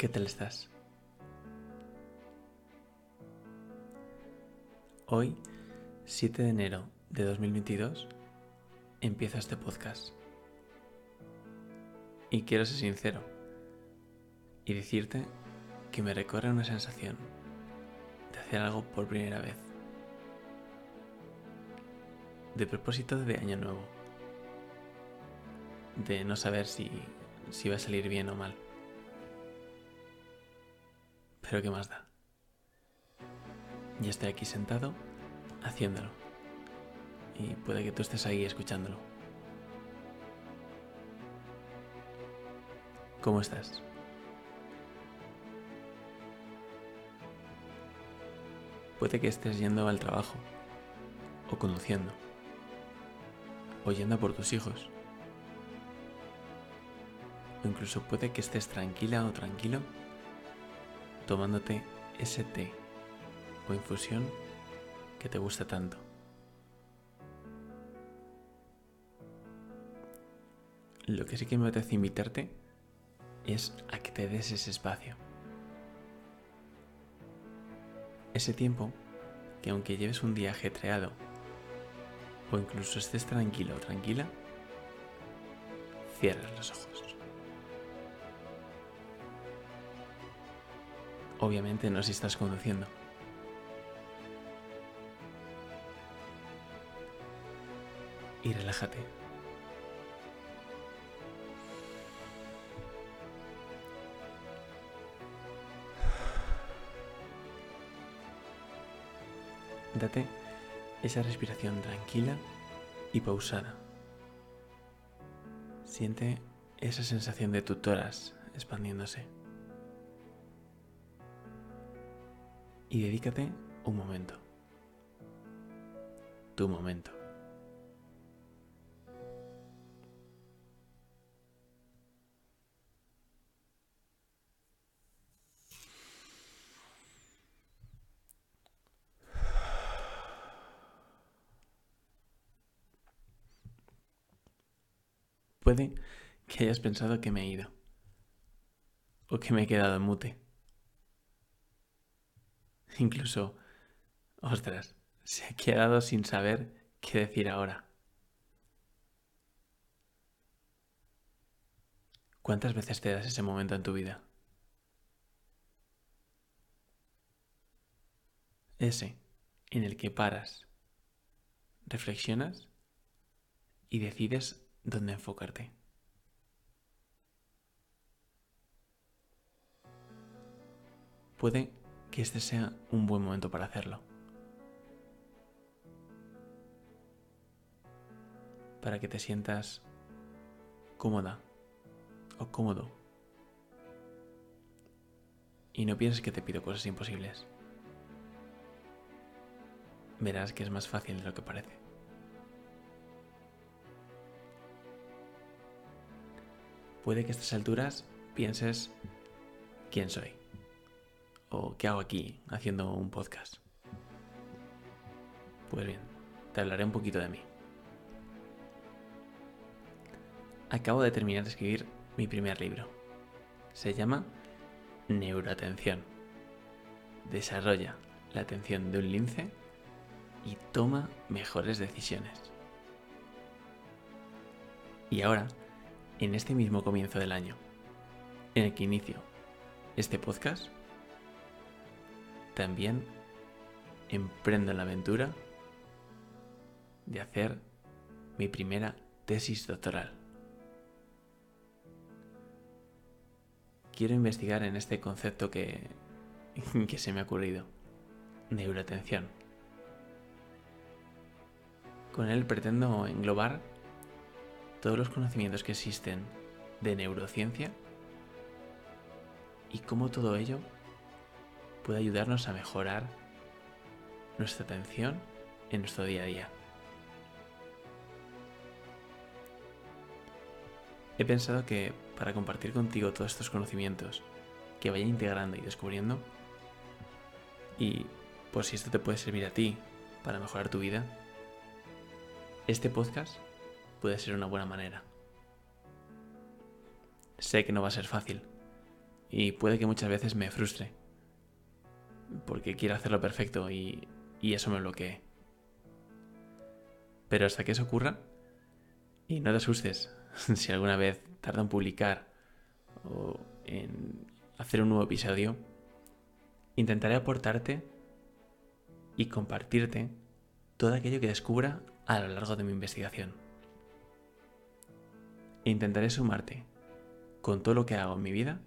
¿Qué tal estás? Hoy, 7 de enero de 2022, empieza este podcast. Y quiero ser sincero y decirte que me recorre una sensación de hacer algo por primera vez. De propósito de año nuevo. De no saber si, si va a salir bien o mal. Pero ¿qué más da? Ya estoy aquí sentado haciéndolo. Y puede que tú estés ahí escuchándolo. ¿Cómo estás? Puede que estés yendo al trabajo, o conduciendo, o yendo por tus hijos. O incluso puede que estés tranquila o tranquilo tomándote ese té o infusión que te gusta tanto. Lo que sí que me apetece invitarte es a que te des ese espacio. Ese tiempo que aunque lleves un día ajetreado o incluso estés tranquilo o tranquila, cierres los ojos. Obviamente no si estás conduciendo. Y relájate. Date esa respiración tranquila y pausada. Siente esa sensación de tutoras expandiéndose. Y dedícate un momento. Tu momento. Puede que hayas pensado que me he ido o que me he quedado mute. Incluso, ostras, se ha quedado sin saber qué decir ahora. ¿Cuántas veces te das ese momento en tu vida? Ese en el que paras, reflexionas y decides dónde enfocarte. Puede que este sea un buen momento para hacerlo. Para que te sientas cómoda o cómodo. Y no pienses que te pido cosas imposibles. Verás que es más fácil de lo que parece. Puede que a estas alturas pienses quién soy. ¿O qué hago aquí haciendo un podcast? Pues bien, te hablaré un poquito de mí. Acabo de terminar de escribir mi primer libro. Se llama Neuroatención. Desarrolla la atención de un lince y toma mejores decisiones. Y ahora, en este mismo comienzo del año, en el que inicio este podcast, también emprendo la aventura de hacer mi primera tesis doctoral. Quiero investigar en este concepto que, que se me ha ocurrido, neuroatención. Con él pretendo englobar todos los conocimientos que existen de neurociencia y cómo todo ello puede ayudarnos a mejorar nuestra atención en nuestro día a día. He pensado que para compartir contigo todos estos conocimientos que vaya integrando y descubriendo, y por si esto te puede servir a ti para mejorar tu vida, este podcast puede ser una buena manera. Sé que no va a ser fácil Y puede que muchas veces me frustre. Porque quiero hacerlo perfecto y, y eso me bloquee. Pero hasta que eso ocurra, y no te asustes si alguna vez tarda en publicar o en hacer un nuevo episodio, intentaré aportarte y compartirte todo aquello que descubra a lo largo de mi investigación. Intentaré sumarte con todo lo que hago en mi vida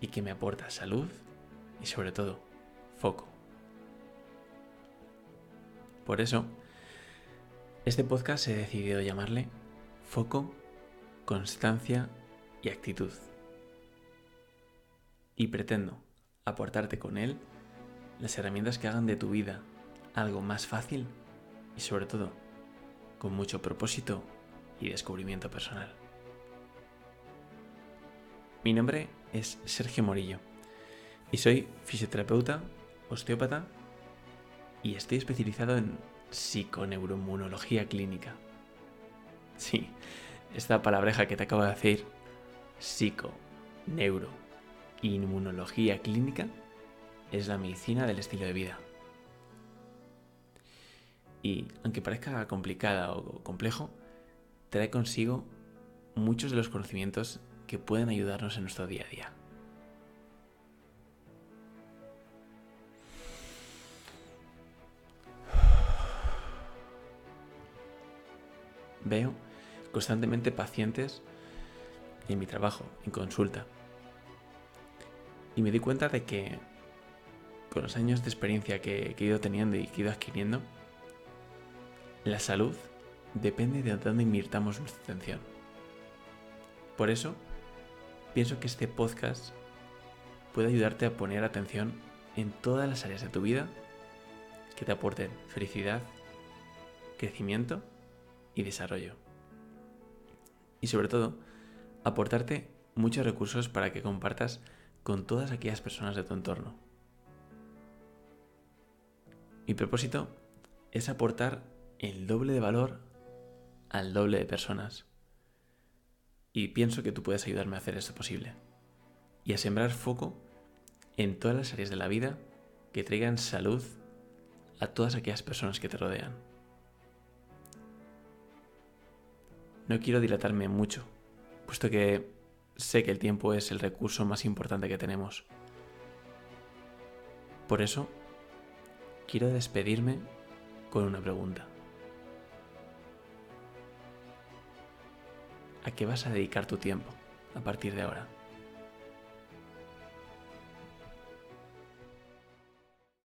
y que me aporta salud y sobre todo foco. Por eso, este podcast he decidido llamarle Foco, Constancia y Actitud. Y pretendo aportarte con él las herramientas que hagan de tu vida algo más fácil y sobre todo con mucho propósito y descubrimiento personal. Mi nombre es Sergio Morillo y soy fisioterapeuta, osteópata y estoy especializado en psiconeuroinmunología clínica. Sí, esta palabreja que te acabo de decir, psico, neuro, inmunología clínica, es la medicina del estilo de vida. Y aunque parezca complicada o complejo, trae consigo muchos de los conocimientos que pueden ayudarnos en nuestro día a día. Veo constantemente pacientes en mi trabajo, en consulta. Y me di cuenta de que con los años de experiencia que, he ido teniendo y que he ido adquiriendo, la salud depende de dónde invirtamos nuestra atención. Por eso, pienso que este podcast puede ayudarte a poner atención en todas las áreas de tu vida que te aporten felicidad, crecimiento y desarrollo. Y sobre todo, aportarte muchos recursos para que compartas con todas aquellas personas de tu entorno. Mi propósito es aportar el doble de valor al doble de personas. Y pienso que tú puedes ayudarme a hacer esto posible. Y a sembrar foco en todas las áreas de la vida que traigan salud a todas aquellas personas que te rodean. No quiero dilatarme mucho, puesto que sé que el tiempo es el recurso más importante que tenemos. Por eso, quiero despedirme con una pregunta. ¿A qué vas a dedicar tu tiempo a partir de ahora?